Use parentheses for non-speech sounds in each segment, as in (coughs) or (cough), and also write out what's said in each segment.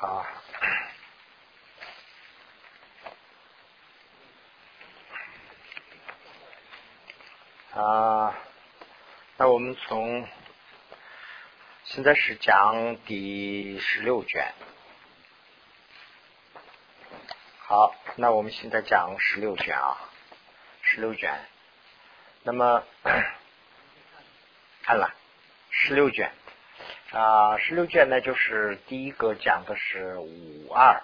好，啊，那我们从现在是讲第十六卷。好，那我们现在讲十六卷啊，十六卷。那么 (coughs) 看了十六卷。啊，十六卷呢，就是第一个讲的是五二，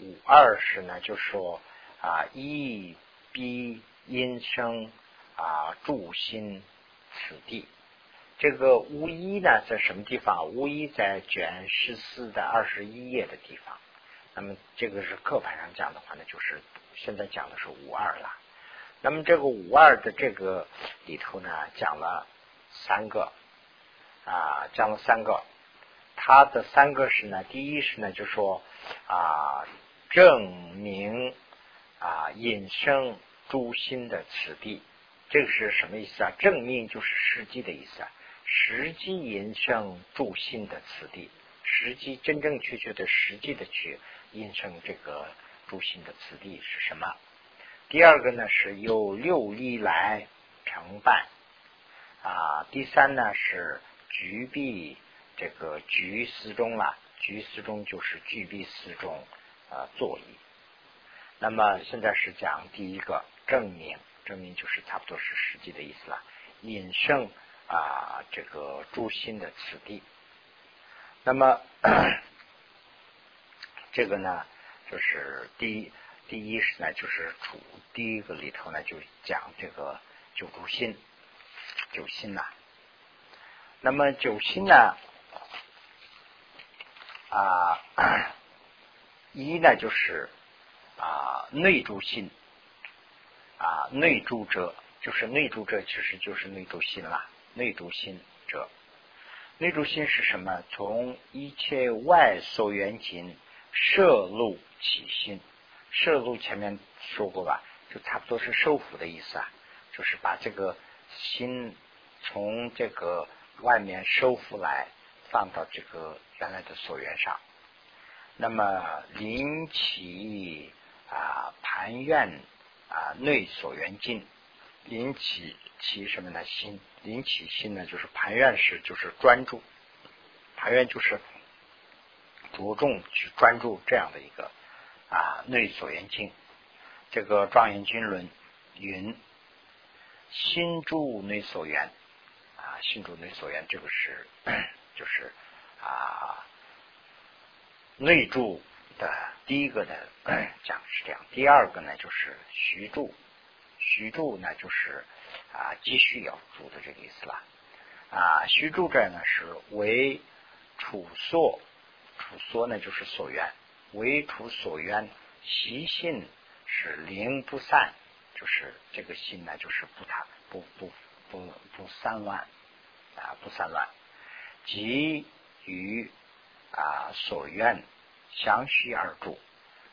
五二是呢，就说啊，一逼音声啊，助心此地。这个无一呢，在什么地方？无一在卷十四的二十一页的地方。那么这个是课本上讲的话呢，就是现在讲的是五二了。那么这个五二的这个里头呢，讲了三个。啊，讲了三个，他的三个是呢，第一是呢，就说啊，证明啊，引生诸心的此地，这个是什么意思啊？证明就是实际的意思啊，实际引生诸心的此地，实际真正确确的实际的去引生这个诸心的此地是什么？第二个呢，是由六力来承办啊，第三呢是。局壁这个局四中了，局四中就是局壁四中啊座椅。那么现在是讲第一个证明，证明就是差不多是实际的意思了。引胜啊这个诸心的此地。那么 (coughs) 这个呢，就是第一第一是呢，就是主第一个里头呢就讲这个九诸心，九心呐。那么九心呢？啊，(coughs) 一呢就是啊内住心啊内住者就是内住者，其实就是内住心了。内住心者，内住心是什么？从一切外所缘境摄入起心，摄入前面说过吧？就差不多是受苦的意思啊，就是把这个心从这个。外面收复来，放到这个原来的所缘上。那么临起啊盘愿啊内所缘境，临起其什么呢？心临起心呢，就是盘愿时就是专注，盘愿就是着重去专注这样的一个啊内所缘境。这个庄严经论云：心住内所缘。心主内所缘，这个是 (coughs) 就是啊内住的第一个的 (coughs) 讲是这样，第二个呢就是徐住，徐住呢就是啊继续要住的这个意思了。啊徐住这呢是为处所，处所呢就是所缘，为处所缘习性是灵不散，就是这个心呢就是不他不不不不散乱。啊，不散乱，即与啊所愿相续而住，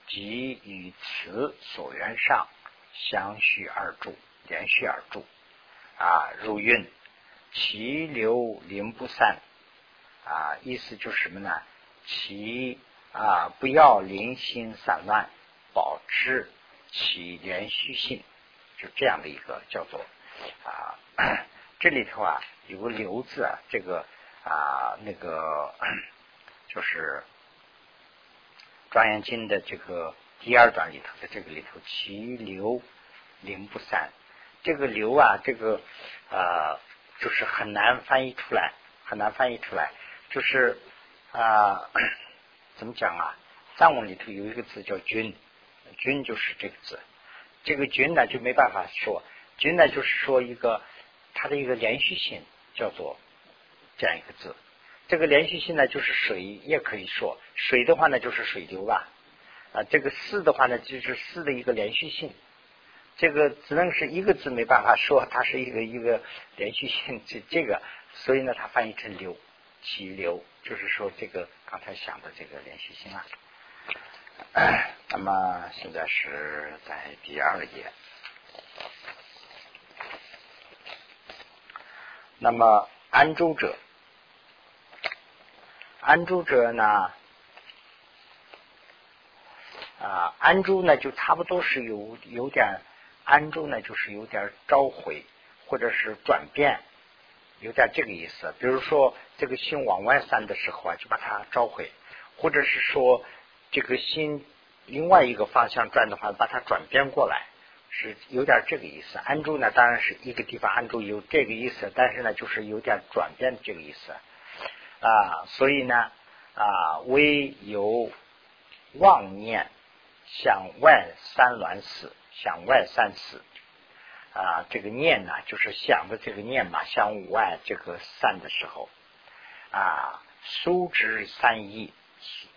即与此所愿上相续而住，连续而住啊，入运，其流灵不散啊，意思就是什么呢？其啊不要零星散乱，保持其连续性，就这样的一个叫做啊，这里头啊。有个“流”字啊，这个啊，那个 (clears throat) 就是《庄严经》的这个第二段里头的这个里头，“其流灵不散”。这个“流”啊，这个啊，就是很难翻译出来，很难翻译出来。就是啊，(clears throat) 怎么讲啊？藏文里头有一个字叫“君”，“君”就是这个字。这个“君”呢，就没办法说，“君”呢，就是说一个它的一个连续性。叫做这样一个字，这个连续性呢，就是水也可以说水的话呢，就是水流吧啊。这个四的话呢，就是四的一个连续性，这个只能是一个字，没办法说它是一个一个连续性。这这个，所以呢，它翻译成流起流，就是说这个刚才想的这个连续性啊。(coughs) 那么现在是在第二页。那么安住者，安住者呢？啊，安住呢就差不多是有有点安住呢，就是有点召回或者是转变，有点这个意思。比如说这个心往外散的时候啊，就把它召回，或者是说这个心另外一个方向转的话，把它转变过来，是有点这个意思。安住呢，当然是一个地方安住有这个意思，但是呢，就是有点转变这个意思啊。所以呢啊，唯有妄念。向外三乱死，向外三死啊！这个念呢，就是想的这个念嘛，向外这个散的时候啊，收之三意，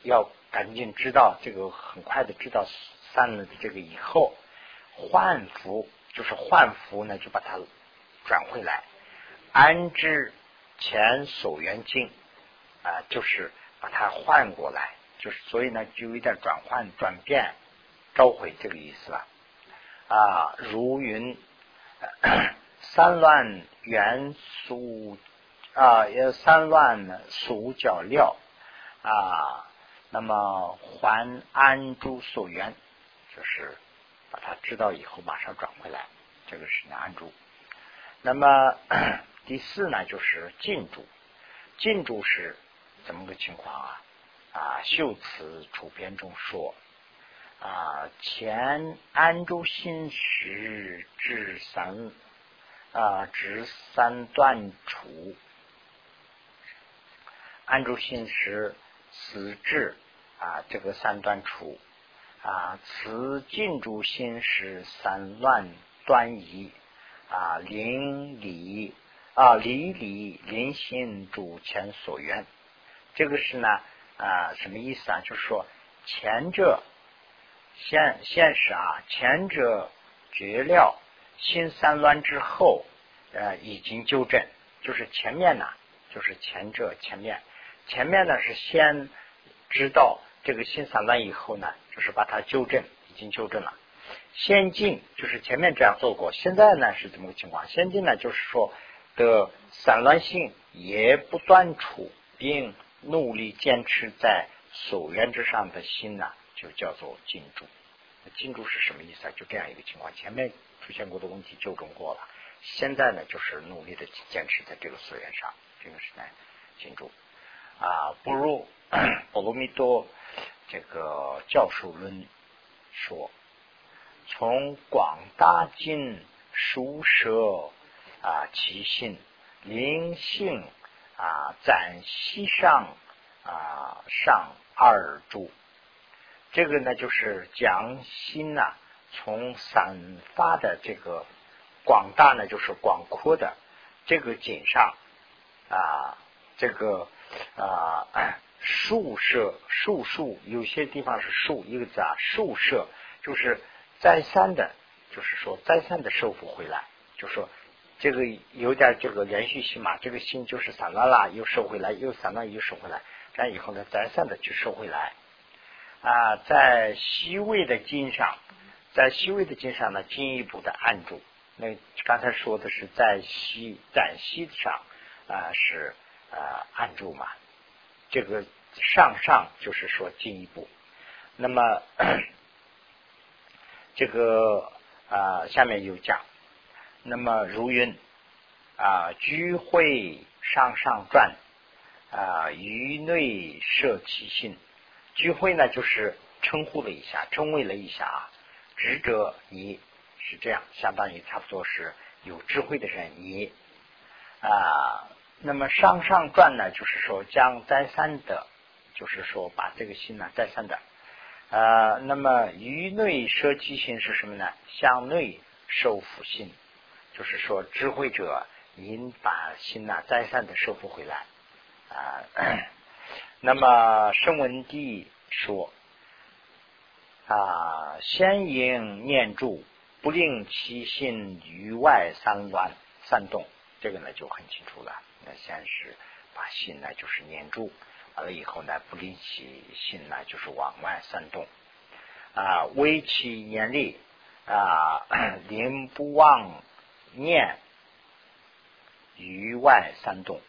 要赶紧知道这个，很快的知道散了的这个以后，换符就是换符呢，就把它转回来，安之前所缘境啊，就是把它换过来，就是所以呢，就有点转换转变。召回这个意思吧，啊，如云三乱元素啊，也三乱属角料啊，那么还安住所缘，就是把它知道以后马上转回来，这个是安住。那么 (clears throat) 第四呢，就是进驻，进驻是怎么个情况啊？啊，秀词主编中说。啊，前安住心时至三啊，至三断处，安住心时死至啊，这个三段处啊，此进住心是三乱端移啊，临理啊，离理临心主前所缘，这个是呢啊，什么意思啊？就是说前者。现现实啊，前者绝料心三乱之后，呃，已经纠正，就是前面呢，就是前者前面，前面呢是先知道这个心散乱以后呢，是把它纠正，已经纠正了。先进就是前面这样做过，现在呢是怎么个情况？先进呢就是说的散乱性也不断除，并努力坚持在所缘之上的心呢。就叫做金柱，金柱是什么意思啊？就这样一个情况，前面出现过的问题纠正过了，现在呢就是努力的坚持在这个思源上，这个是呢金柱啊。不如 (coughs) 波罗蜜多这个教授论说，从广大经书舍啊，其性灵性啊，暂息上啊上二柱。这个呢，就是讲心呐，从散发的这个广大呢，就是广阔的这个景上啊，这个啊，树舍树树，有些地方是树一个字啊，树舍就是再三的，就是说再三的收复回来，就说这个有点这个连续性嘛，这个心就是散乱了，又收回来，又散乱又收回来，这样以后呢，再三的去收回来。啊，在西位的经上，在西位的经上呢，进一步的按住。那刚才说的是在西在西上啊，是啊按住嘛。这个上上就是说进一步。那么 (clears throat) 这个啊下面有讲，那么如云啊聚会上上转啊于内摄其心。聚会呢，就是称呼了一下，称谓了一下啊。智者你是这样，相当于差不多是有智慧的人你啊。那么上上传呢，就是说将再三的，就是说把这个心呢再三的啊。那么于内摄其心是什么呢？向内收复心，就是说智慧者您把心呢再三的收复回来啊。(coughs) 那么圣文帝说啊，先应念住，不令其心于外三观散动，这个呢就很清楚了。那先是把心呢就是念住，完了以后呢，不离其心呢就是往外散动啊，微其念力啊，(clears throat) 令不忘念于外散动。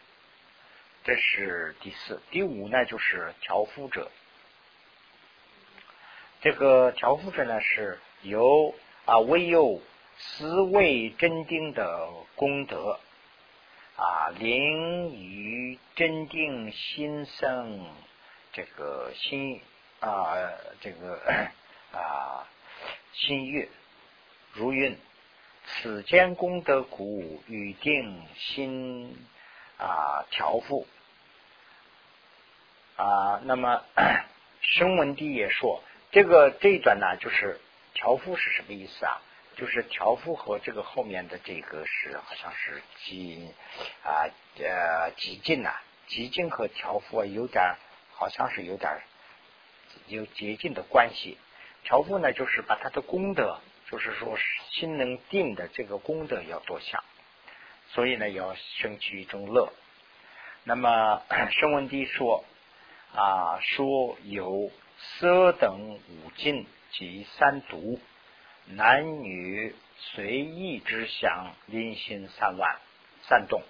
这是第四，第五呢，就是调伏者。这个调伏者呢是由啊唯有思维真定的功德啊，灵于真定心生这个心啊这个 (coughs) 啊心悦如云。此间功德故，与定心啊调伏啊。那么 (clears throat) 声闻地也说，这个这一段呢，就是调伏是什么意思啊？就是调伏和这个后面的这个是好像是极啊呃极近呐，极近和调伏啊有点好像是有点有接近的关系。调伏呢，就是把它的功德。就是说，心能定的这个功德要多想，所以呢，要升起一种乐。那么 (clears throat) 声闻地说啊，说有色等五境及三毒，男女随意之相，临心散乱散动，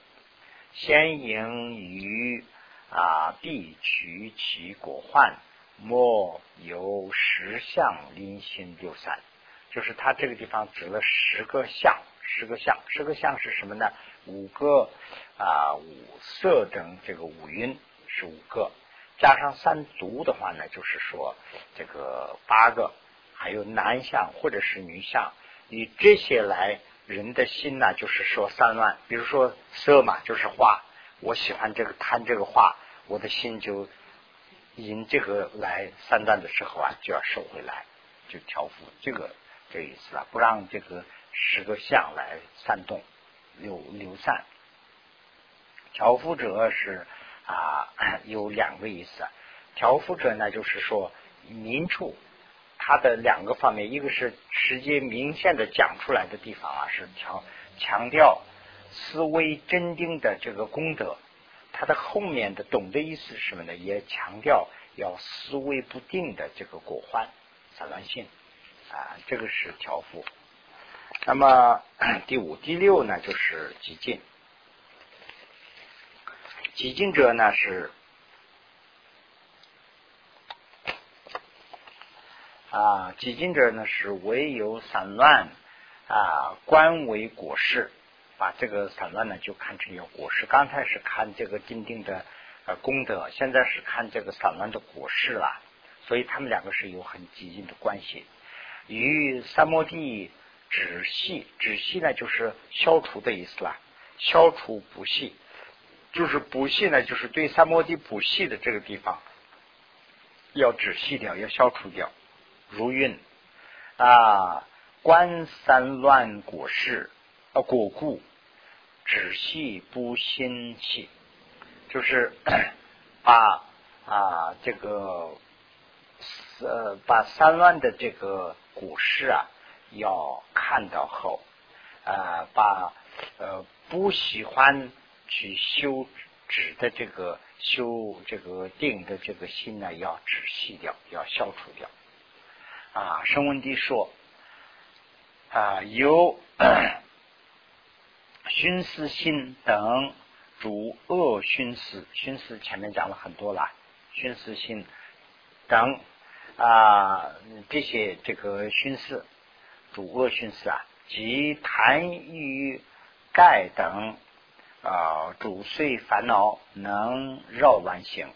先迎于啊，必取其果患，莫由十相临心六散。就是他这个地方指了十个相，十个相，十个相是什么呢？五个啊，五色等这个五蕴是五个，加上三足的话呢，就是说这个八个，还有男相或者是女相，以这些来人的心呢，就是说散乱。比如说色嘛，就是画，我喜欢这个贪这个画，我的心就因这个来散乱的时候啊，就要收回来，就调伏这个。这意思啊，不让这个十个相来散动、流流散。调伏者是啊，(coughs) 有两个意思。调伏者呢，就是说明处它的两个方面，一个是直接明显的讲出来的地方啊，是调强调思维真定的这个功德。它的后面的懂的意思是什么呢？也强调要思维不定的这个果患散乱性。啊，这个是调幅。那么 (clears throat) 第五、第六呢，就是极进。极进者呢是啊，极进者呢是唯有散乱啊，观为果实，把这个散乱呢就看成有果实。刚才是看这个定定的呃功德，现在是看这个散乱的果实了。所以他们两个是有很极近的关系。与三摩地止息，止息呢就是消除的意思啦。消除不息，就是不息呢，就是对三摩地不息的这个地方要止息掉，要消除掉。如运啊，观三乱果事啊果故，止息不心气，就是把啊这个呃把三乱的这个。股市啊，要看到后，啊，把呃不喜欢去修止的这个修这个定的这个心呢，要止息掉，要消除掉。啊，声闻地说。啊，有 (clears throat) 熏思心等主恶熏思，熏思前面讲了很多了，熏思心等。啊，这些这个熏思，主恶熏思啊，及痰郁钙等啊，主碎烦恼，能绕乱行。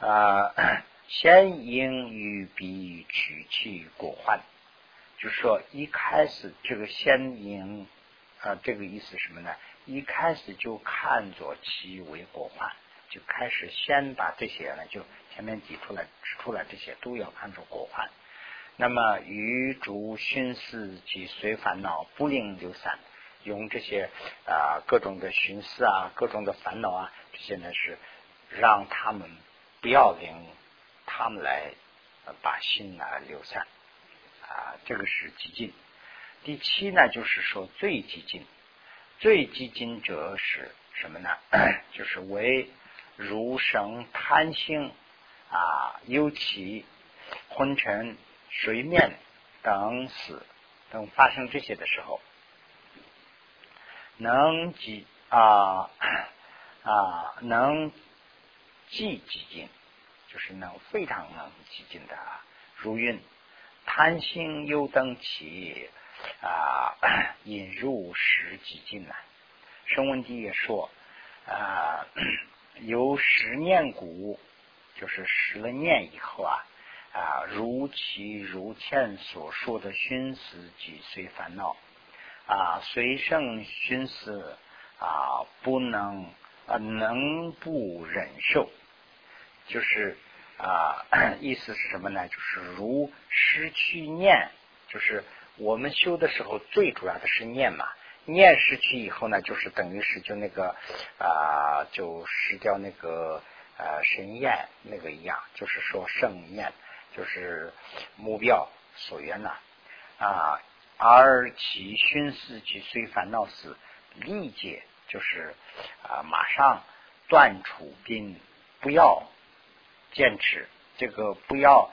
啊，先因于彼取其果患，就是说一开始这个先因啊，这个意思什么呢？一开始就看作其为果患，就开始先把这些呢就。前面提出来指出来这些都要看作果患。那么与诸熏思及随烦恼不令流散，用这些啊各种的寻思啊各种的烦恼啊，这些呢是让他们不要令他们来把心呢流散啊，这个是激进。第七呢，就是说最激进，最激进者是什么呢？(clears throat) 就是为如生贪心。啊，尤其昏沉、水面等死等发生这些的时候，能记啊啊能记几经，就是能非常能记经的。如云：贪心又等起啊，引入十几境难。声闻帝也说啊，(coughs) 由十念古，就是十了念以后啊啊，如其如前所说的熏死几岁烦恼啊，随生熏死啊，不能啊，能不忍受，就是啊，(clears throat) 意思是什么呢？就是如失去念，就是我们修的时候，最主要的是念嘛。念失去以后呢，就是等于是就那个啊，就失掉那个呃神验那个一样，就是说圣念，就是目标所缘呐啊，而其熏思其虽烦恼死，理解就是啊马上断除并不要坚持这个不要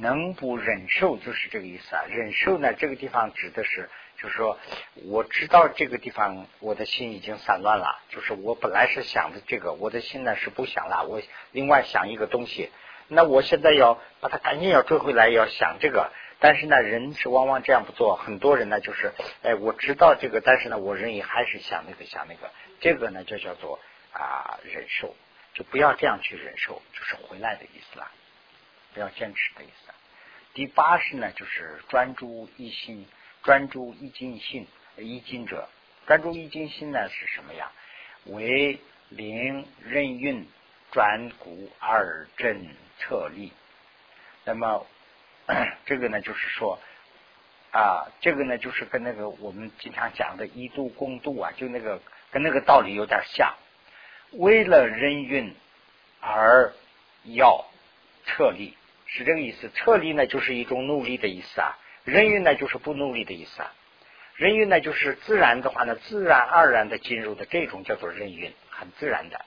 能不忍受，就是这个意思啊。忍受呢，这个地方指的是。就是说，我知道这个地方，我的心已经散乱了。就是我本来是想的这个，我的心呢是不想了。我另外想一个东西，那我现在要把它赶紧要追回来，要想这个。但是呢，人是往往这样不做。很多人呢，就是哎，我知道这个，但是呢，我人也还是想那个想那个。这个呢，就叫做啊忍受，就不要这样去忍受，就是回来的意思了，不要坚持的意思。第八是呢，就是专注一心。专注一精性，一精者，专注一精心呢是什么呀？为灵任运转骨二正策力。那么 (clears throat) 这个呢，就是说啊，这个呢，就是跟那个我们经常讲的一度共度啊，就那个跟那个道理有点像。为了人运而要撤离，是这个意思。撤离呢，就是一种努力的意思啊。人运呢，就是不努力的意思啊。人运呢，就是自然的话呢，自然而然的进入的这种叫做人运，很自然的。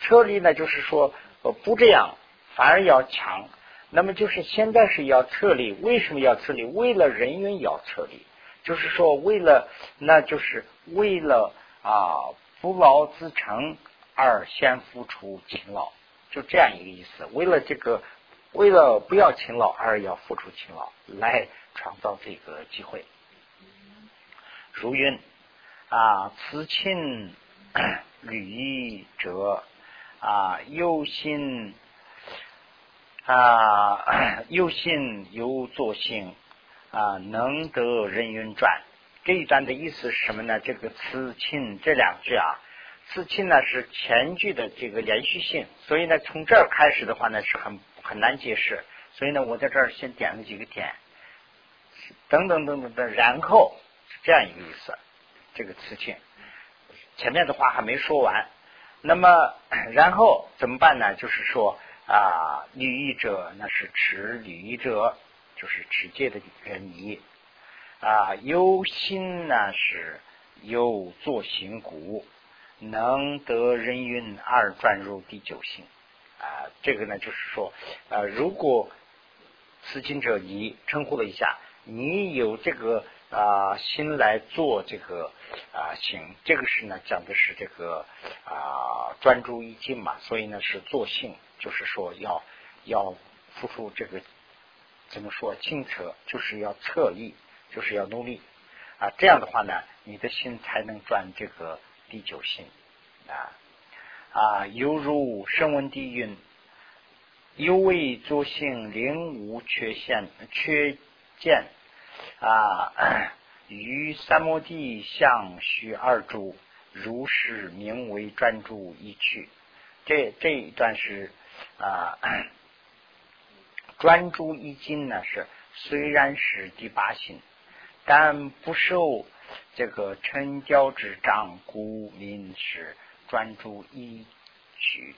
撤离呢，就是说呃不这样，反而要强。那么就是现在是要撤离，为什么要撤离？为了人运要撤离，就是说为了，那就是为了啊不劳自成而先付出勤劳，就这样一个意思。为了这个，为了不要勤劳而要付出勤劳来。创造这个机会，如云啊，此亲 (clears throat) 履者啊，有心啊，(clears throat) 有心有作性啊，能得人运转。这一段的意思是什么呢？这个此亲这两句啊，此亲呢是前句的这个连续性，所以呢，从这儿开始的话呢是很很难解释。所以呢，我在这儿先点了几个点。等等等等等，然后是这样一个意思，这个词情前面的话还没说完。那么 (clears throat) 然后怎么办呢？就是说啊，履者那是持履者，就是持戒的你啊，忧心呢是忧作行故，能得人云二转入第九性啊。这个呢就是说呃，如果此经者你称呼了一下。你有这个啊心来做这个啊行，这个是呢讲的是这个啊专注一境嘛，所以呢是做性，就是说要要付出这个怎么说精策，就是要策力，就是要努力啊，这样的话呢，你的心才能转这个第九心啊啊，犹如声闻地蕴，有为作性，灵无缺陷缺见。啊，(clears throat) 于三摩地相须二住，如是名为专注一去。这这一段是啊，(clears throat) 专注一境呢是虽然是第八心，但不受这个成教之障，故名是专注一去。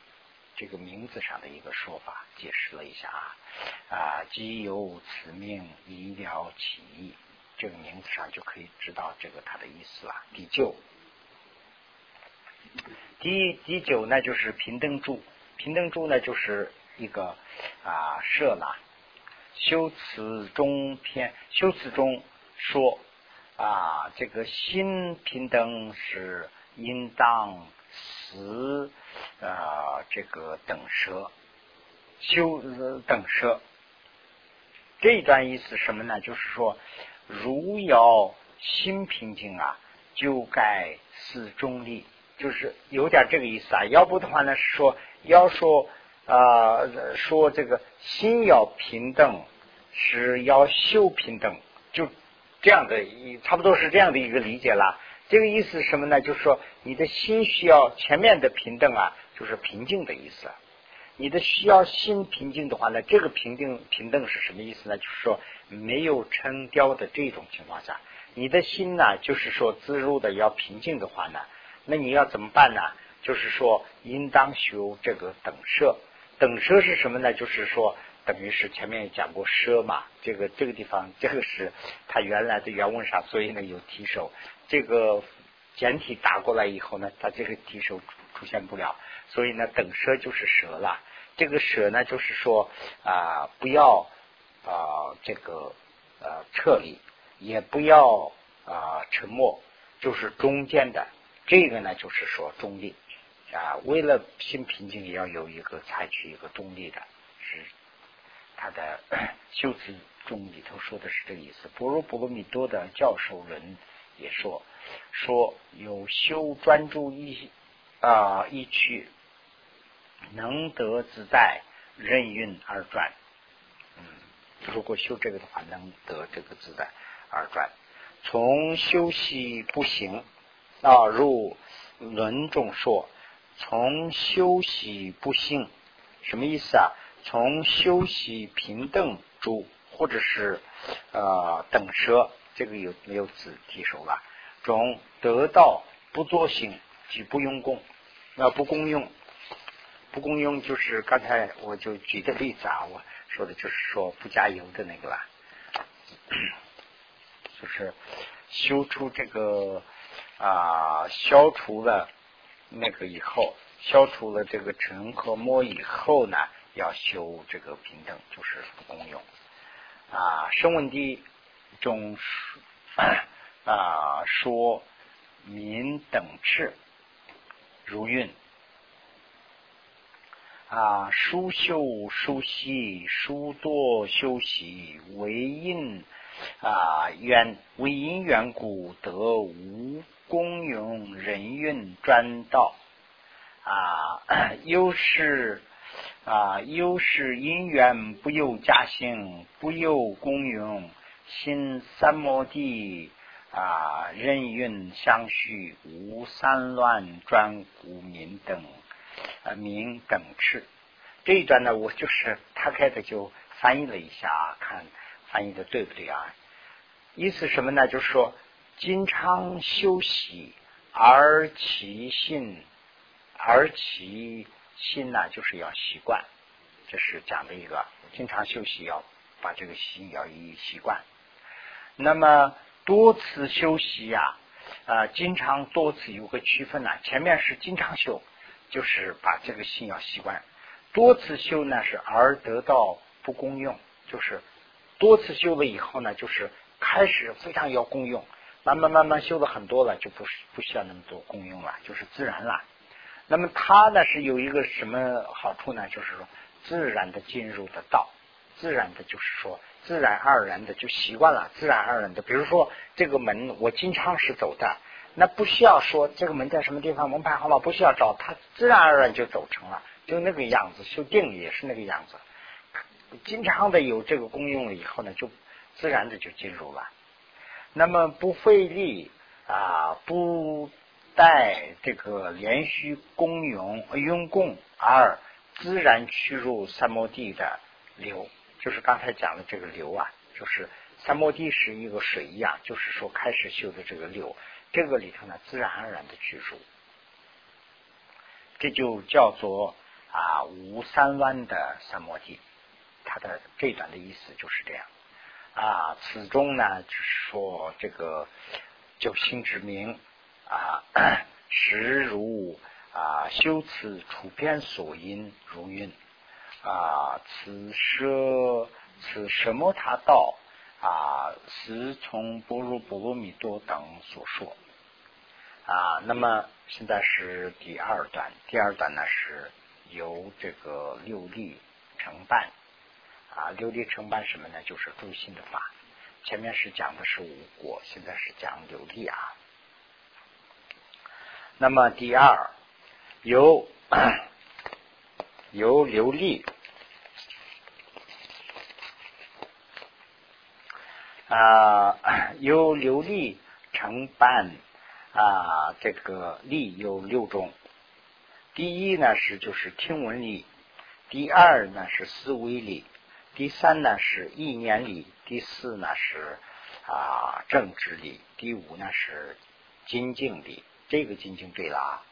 这个名字上的一个说法，解释了一下啊啊，即有此命，医疗起义，这个名字上就可以知道这个它的意思了。第九，第第九呢，就是平等住，平等住呢，就是一个啊舍了修辞中篇，修辞中说啊，这个心平等是应当死。啊，这个等舍修等舍这一段意思什么呢？就是说，如要心平静啊，就该思中立，就是有点这个意思啊。要不的话呢，是说要说啊，说这个心要平等，是要修平等，这样的，一差不多是这样的一个理解了。这个意思是什么呢？就是说，你的心需要前面的平等啊，就是平静的意思。你的需要心平静的话呢，这个平静平等是什么意思呢？就是说没有成雕的这种情况下，你的心呢，就是说自如的要平静的话呢，那你要怎么办呢？就是说应当修这个等舍。等舍是什么呢？就是说等于是前面讲过舍嘛，这个这个地方这个是它原来的原文上，所以呢有提手，这个简体打过来以后呢，它这个提手出现不了，所以呢等舍就是舍了。这个舍呢，就是说啊，不要啊这个呃撤离，也不要啊沉默，就是中间的。这个呢，就是说中立啊。为了心平静，也要有一个采取一个中立的，他的 (clears throat) 修辞中里头说的是这个意思。波若波罗蜜多的教授人也说，说有修专注一啊一区。能得自在，任运而转。嗯，如果修这个的话，能得这个自在而转。从修习不行啊，入轮中说，从修习不行，什么意思啊？从修习平等住，或者是呃等舍，这个有没有字提手了？中得到不作行，即不用功，那不功用。不公用就是刚才我就举的例子啊，我说的就是说不加油的那个啦，(coughs) 就是修出这个啊，消除了那个以后，消除了这个尘和魔以后呢，要修这个平等，就是不公用啊。声闻地中 (coughs) 啊说民等次如运。啊，书修书息，书多修习，为因啊缘为因缘故得无功用人运专道啊，(coughs) 又是啊又是因缘不由家兴，不由功用，心三摩地啊人运相续，无三乱专故名等。啊，名等次这一段呢，我就是他开的就翻译了一下，看翻译的对不对啊？意思什么呢？就是说，经常休息而其信，而其心呢，就是要习惯，这是讲的一个，经常修习要把这个心要一习惯。那么多次修习呀，啊，经常多次有个区分呢，前面是经常修。就是把这个心要习惯，多次修呢是而得到不功用，就是多次修了以后呢，就是开始非常要功用，慢慢慢慢修的很多了，就不不需要那么多功用了，就是自然了。那么它呢是有一个什么好处呢？就是说自然的进入的道，自然的就是说自然而然的就习惯了，自然而然的。比如说这个门，我经常是走的。那不需要说这个门在什么地方，门牌号码不需要找，它自然而然就走成了，就那个样子。修定也是那个样子，经常的有这个功用了以后呢，就自然的就进入了。那么不费力啊，不带这个连续功用用功而自然驱入三摩地的流，就是刚才讲的这个流啊，就是三摩地是一个水一样，就是说开始修的这个流。这个里头呢，自然而然的去入，这就叫做啊无三弯的三摩地。它的这段的意思就是这样啊。此中呢，就是说这个就心之名啊，(coughs) 实如啊修辞处篇所因如云啊，此舍此什么他道。啊，是从般若波罗蜜多等所说啊。那么现在是第二段，第二段呢是由这个六力承办啊，六力承办什么呢？就是诸心的法。前面是讲的是无果，现在是讲六力啊。那么第二，由 (coughs) 由琉璃啊，(coughs) 由琉璃承办啊，这个力有六种。第一呢是就是听闻力，第二呢是思维力，第三呢是意念力，第四呢是啊政治力，第五呢是精进力。这个进进对了啊。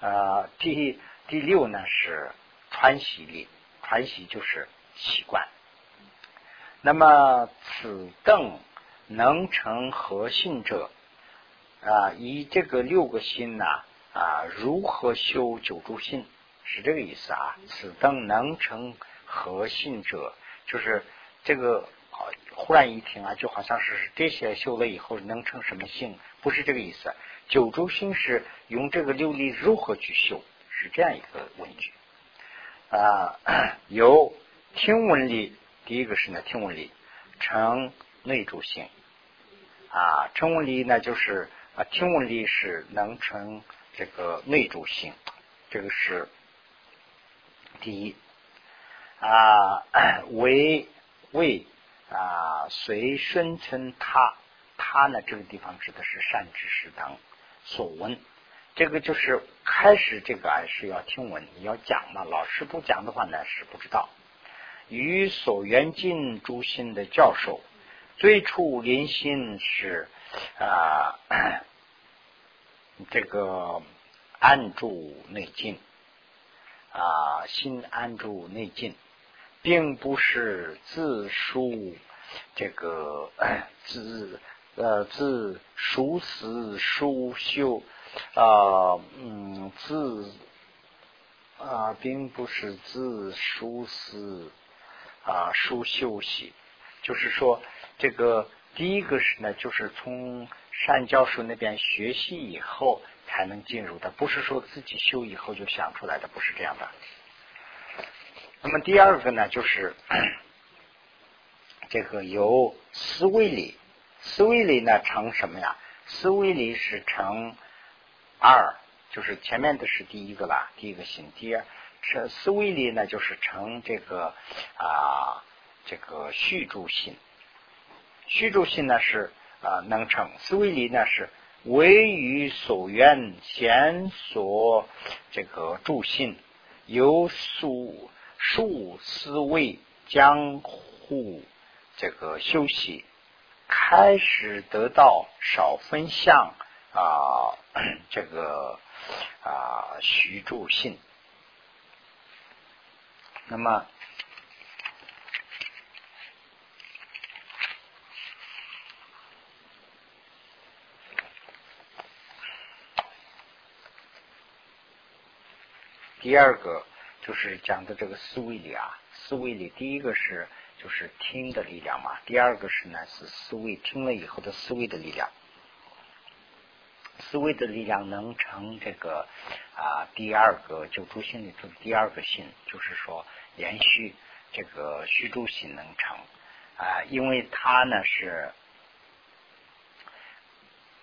呃，第第六呢是传习力，传习就是习惯。那么此等能成核心者啊，以这个六个心呢。啊，如何修九住心是这个意思啊？此等能成核心者，就是这个忽然一听啊，就好像是这些修了以后能成什么性？不是这个意思。九住心是用这个六力如何去修？是这样一个问句啊。(clears throat) 有听闻力，第一个是呢听闻力成内住性啊，成闻力呢就是啊听闻力是能成。这个内住性，这个是第一啊，为为啊，随顺存他，他呢这个地方指的是善知识等所闻，这个就是开始这个是要听闻，你要讲嘛，老师不讲的话呢是不知道。与所缘尽诸心的教授，最初临心是啊。(coughs) 这个安住内境啊，心安住内境，并不是自书这个自呃自熟思熟修啊嗯自啊并不是自熟思啊熟修习，就是说这个第一个是呢，就是从。单教授那边学习以后才能进入的，不是说自己修以后就想出来的，不是这样的。那么第二个呢，就是 (clears throat) 这个由思维里，思维里呢成什么呀？思维里是成二，就是前面的是第一个吧，第一个心。第二是思维里呢，就是成这个啊，这个续住心。续住心呢是。啊，能成思维力呢是唯于所愿先所这个助心，由数数思维将护这个休息，开始得到少分相啊，这个啊徐助信，那么。第二个就是讲的这个思维力啊，思维力第一个是就是听的力量嘛，第二个是呢是思维听了以后的思维的力量，思维的力量能成这个啊第二个就助心里头的第二个心，就是说连续这个虚助心能成啊，因为它呢是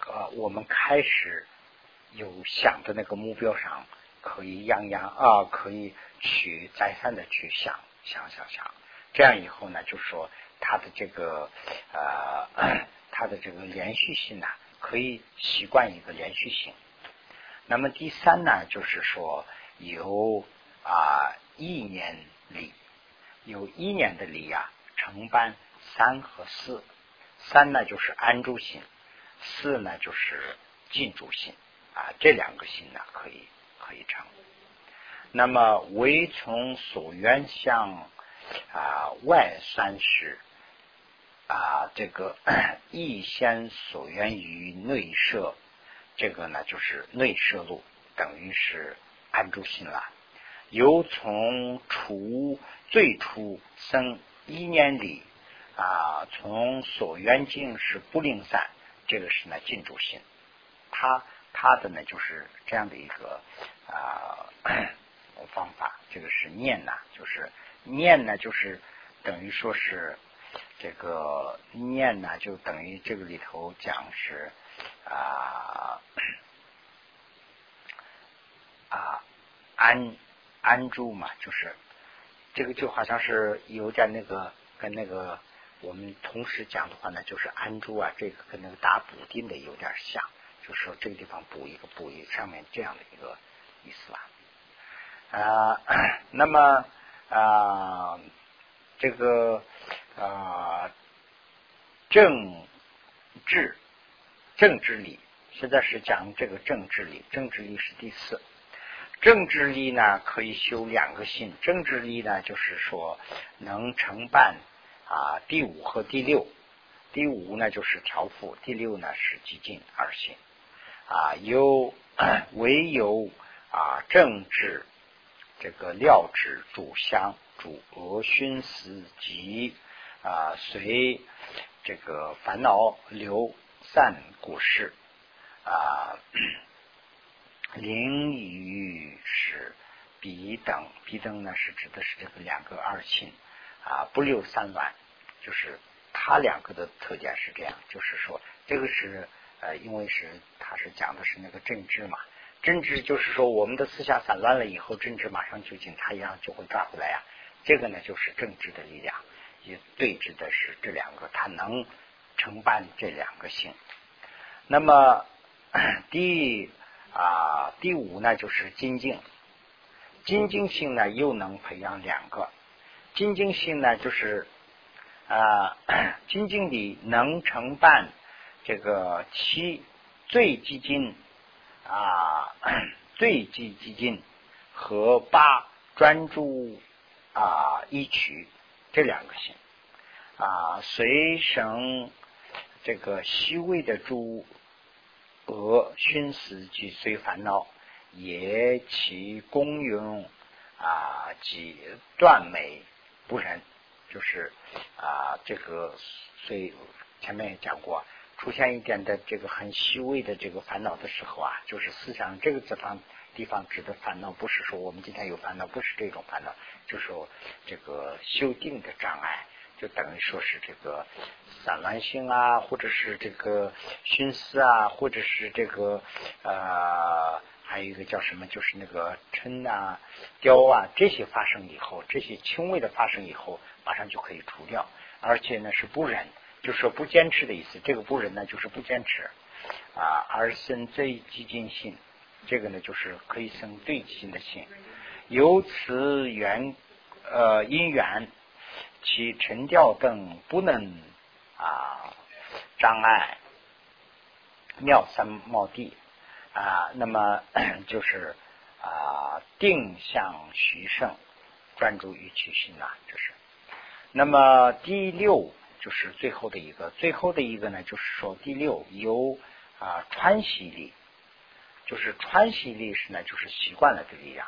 呃我们开始有想的那个目标上。可以样样啊，可以去再三的去想想想想，这样以后呢，就说他的这个呃，他的这个连续性呢，可以习惯一个连续性。那么第三呢，就是说有啊意念力，有意念的力呀，承办三和四，三呢就是安住性，四呢就是静住性啊，这两个性呢可以。可以成，那么唯从所缘相啊外三世啊这个 (coughs) 意先所缘于内摄，这个呢就是内摄路，等于是安住心了。由从初最初生一年里啊，从所缘境是不零散，这个是呢进住心，它他的呢就是这样的一个。啊，方法这个是念呐，就是念呢，就是等于说是这个念呢，就等于这个里头讲是啊啊安安住嘛，就是这个就好像是有点那个跟那个我们同时讲的话呢，就是安住啊，这个跟那个打补丁的有点像，就是说这个地方补一个补一上面这样的一个意思吧。啊，(clears throat) 那么啊，这个啊，政治政治力，现在是讲这个政治力，政治力是第四。政治力呢，可以修两个心。政治力呢，就是说能承办啊第五和第六。第五呢，就是调伏；第六呢，是激进二心。啊，有唯有啊政治。这个料指主香主俄熏死及啊随这个烦恼流散故事啊灵与是彼等彼等呢是指的是这个两个二亲啊不留三卵，就是他两个的特点是这样，就是说这个是呃因为是他是讲的是那个政治嘛。政治就是说，我们的思想散乱了以后，政治马上就警察一样就会抓回来呀。这个呢，就是政治的力量，也对峙的是这两个，它能承办这两个性。那么第啊第五呢，就是精进，精进性呢又能培养两个，精进性呢就是啊 (coughs) 精进里能承办这个七最激进。啊，(clears throat) 最积极进和八专注啊一曲这两个性啊，随生这个虚微的诸恶熏死及随烦恼，也其功用啊及断美不仁，就是啊这个所以前面也讲过。出现一点的这个很细微的这个烦恼的时候啊，就是思想这个地方地方指的烦恼，不是说我们今天有烦恼，不是这种烦恼，就是说这个修定的障碍，就等于说是这个散乱性啊，或者是这个熏思啊，或者是这个呃，还有一个叫什么，就是那个嗔啊、雕啊这些发生以后，这些轻微的发生以后，马上就可以除掉，而且呢是不忍。就是说不坚持的意思，这个不忍呢，就是不坚持啊，而生最激进性，这个呢就是可以生最激进的心，由此缘呃因缘，其沉掉等不能啊障碍妙三茂地啊，那么 (clears throat) 就是啊定向徐胜，专注于其心呐，这是。那么第六。就是最后的一个，最后的一个呢，就是说第六由啊川西力，就是川西力是呢，就是习惯了的力量，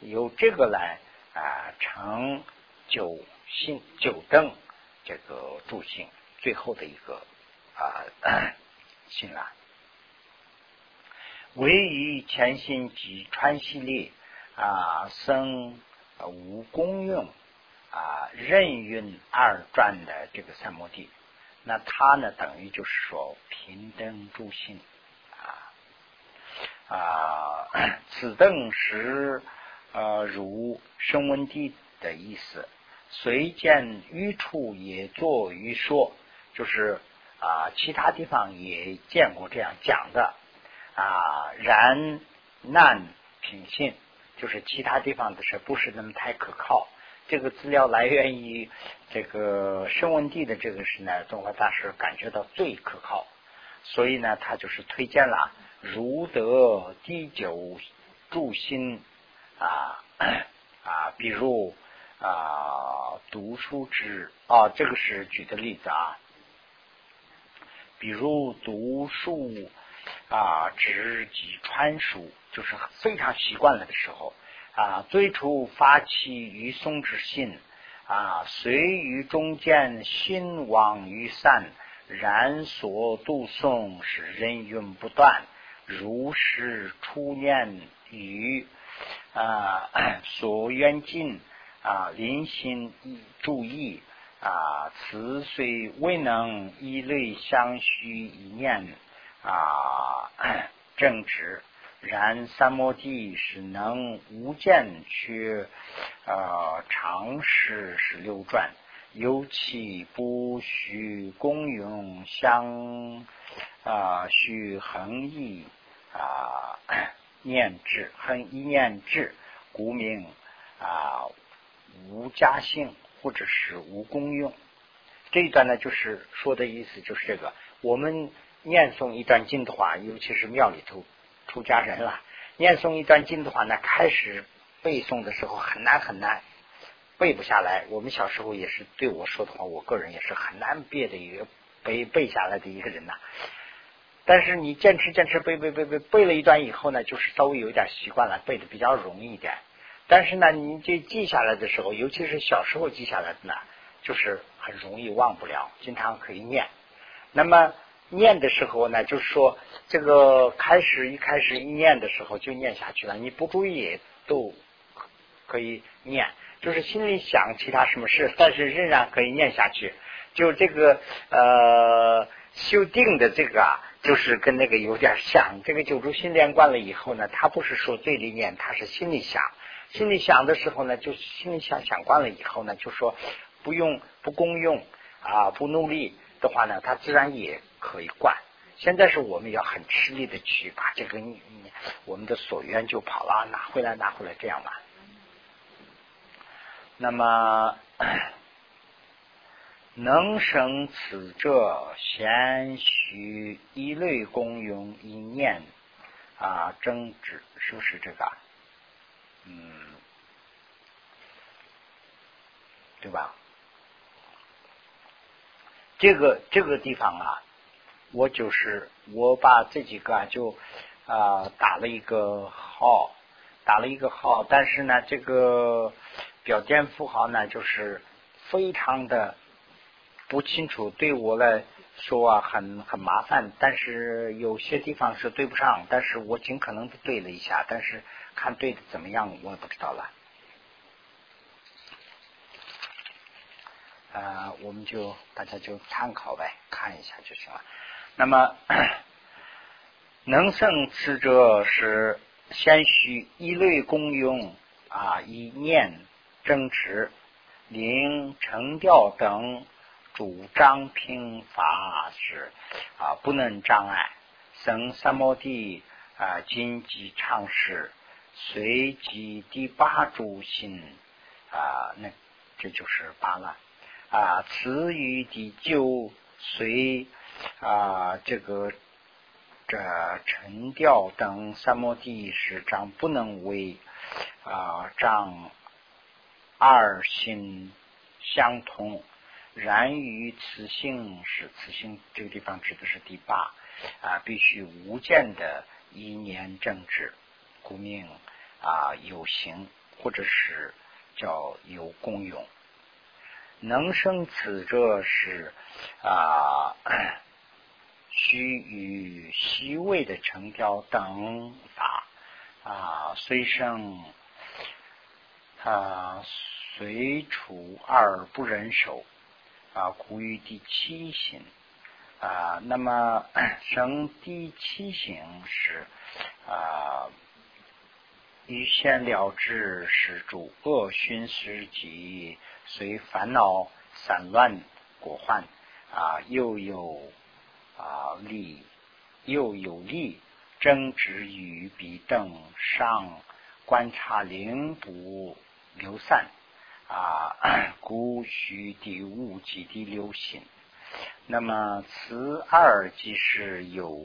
由这个来啊成九心九正这个助性，最后的一个啊信了，唯于前心及川西力啊生无功用。啊，任运二转的这个三摩地，那它呢等于就是说平等诸心啊啊，此等时呃如声闻地的意思，随见于处也作于说，就是啊其他地方也见过这样讲的啊，然难品性，就是其他地方的事不是那么太可靠。这个资料来源于这个声闻地的这个是呢，中华大师感觉到最可靠，所以呢，他就是推荐了如得第九助心啊 (clears throat) 啊，比如啊读书之啊，这个是举的例子啊，比如读书啊，知己传书，就是非常习惯了的时候。啊，最初发起于松之心，啊，随于中间心往于散，然所读诵是人云不断，如是初念于啊所缘尽啊临心注意啊，此虽未能一类相续一念啊正直，然三摩地是能无间去啊常识是流转，尤其不须功用相啊须恒意啊 (coughs) 念智恒一念智，故名啊无家性。或者是无功用，这一段呢，就是说的意思就是这个。我们念诵一段经的话，尤其是庙里头出家人了，念诵一段经的话呢，开始背诵的时候很难很难，背不下来。我们小时候也是对我说的话，我个人也是很难背的一个背背下来的一个人呐。但是你坚持坚持背背背背背了一段以后呢，就是稍微有点习惯了，背的比较容易一点。但是呢，你这记下来的时候，尤其是小时候记下来的呢，就是很容易忘不了，经常可以念。那么念的时候呢，就是说这个开始一开始一念的时候就念下去了，你不注意都可以念，就是心里想其他什么事，但是仍然可以念下去。就这个呃修定的这个啊，就是跟那个有点像。这个九住心练惯了以后呢，他不是说嘴里念，他是心里想。心里想的时候呢，就心里想想惯了以后呢，就说不用不公用啊，不努力的话呢，他自然也可以灌。现在是我们要很吃力的去把这个我们的所愿就跑了，拿回来拿回来这样嘛。那么 (coughs) 能生此者，先须一类功用一念啊，争执是不是这个？嗯，对吧？这个这个地方啊，我就是我把这几个啊就啊打了一个号，打了一个号，但是呢，这个表电富豪呢，就是非常的不清楚，对我来说啊很很麻烦。但是有些地方是对不上，但是我尽可能的对了一下，但是。看对的怎么样，我也不知道了。呃，我们就大家就参考呗，看一下就行了。那么，能胜此者是先须一类功用啊，以念正直、灵成调等主张平法时啊，不能障碍生三摩地啊，经济常识。随即第八诸心啊，那这就是八了啊。此与第九随啊，这个这沉调等三摩地是障不能为啊障二心相通，然于此性是此性这个地方指的是第八啊，必须无间的一年正治，故名。啊，有形或者是叫有功用，能生此者是啊，须与虚位的成交等法啊，虽生啊，虽处而不忍受啊，故于第七行啊，那么 (coughs) 生第七行是啊。欲先了之，是诸恶熏时及随烦恼散乱果患啊，又有啊利，又有利争执与彼等上观察灵不流散啊，故须第五及第六行。那么此二即是有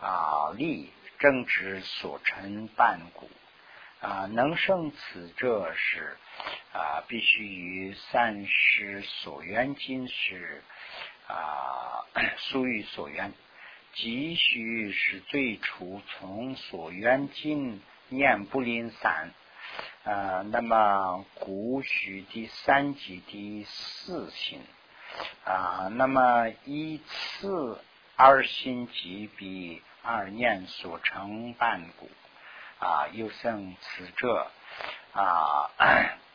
啊利争执所成半故。啊，能生此者是啊，必须于三世所缘今世啊，(clears throat) 属于所缘，即须是最初从所缘尽念不临散啊。那么古许第三级第四心啊，那么依次二心即比二念所成半故。啊，又生此者啊，(clears throat)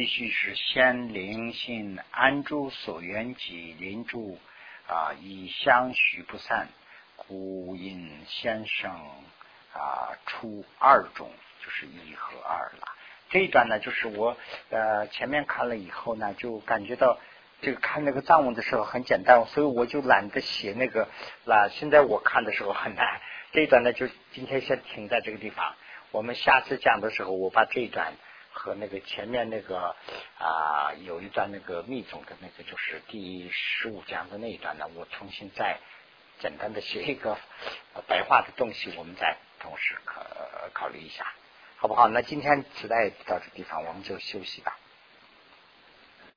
必须是先灵性安住所缘及临住啊，以相续不散，故因先生啊出二种，就是一和二了。这一段呢，就是我呃前面看了以后呢，就感觉到这个看那个藏文的时候很简单，所以我就懒得写那个那现在我看的时候很难。这一段呢，就今天先停在这个地方。我们下次讲的时候，我把这一段和那个前面那个啊有一段那个密宗的那个，就是第十五讲的那一段呢，我重新再简单的写一个白话的东西，我们再同时考考虑一下，好不好？那今天时代到这地方，我们就休息吧。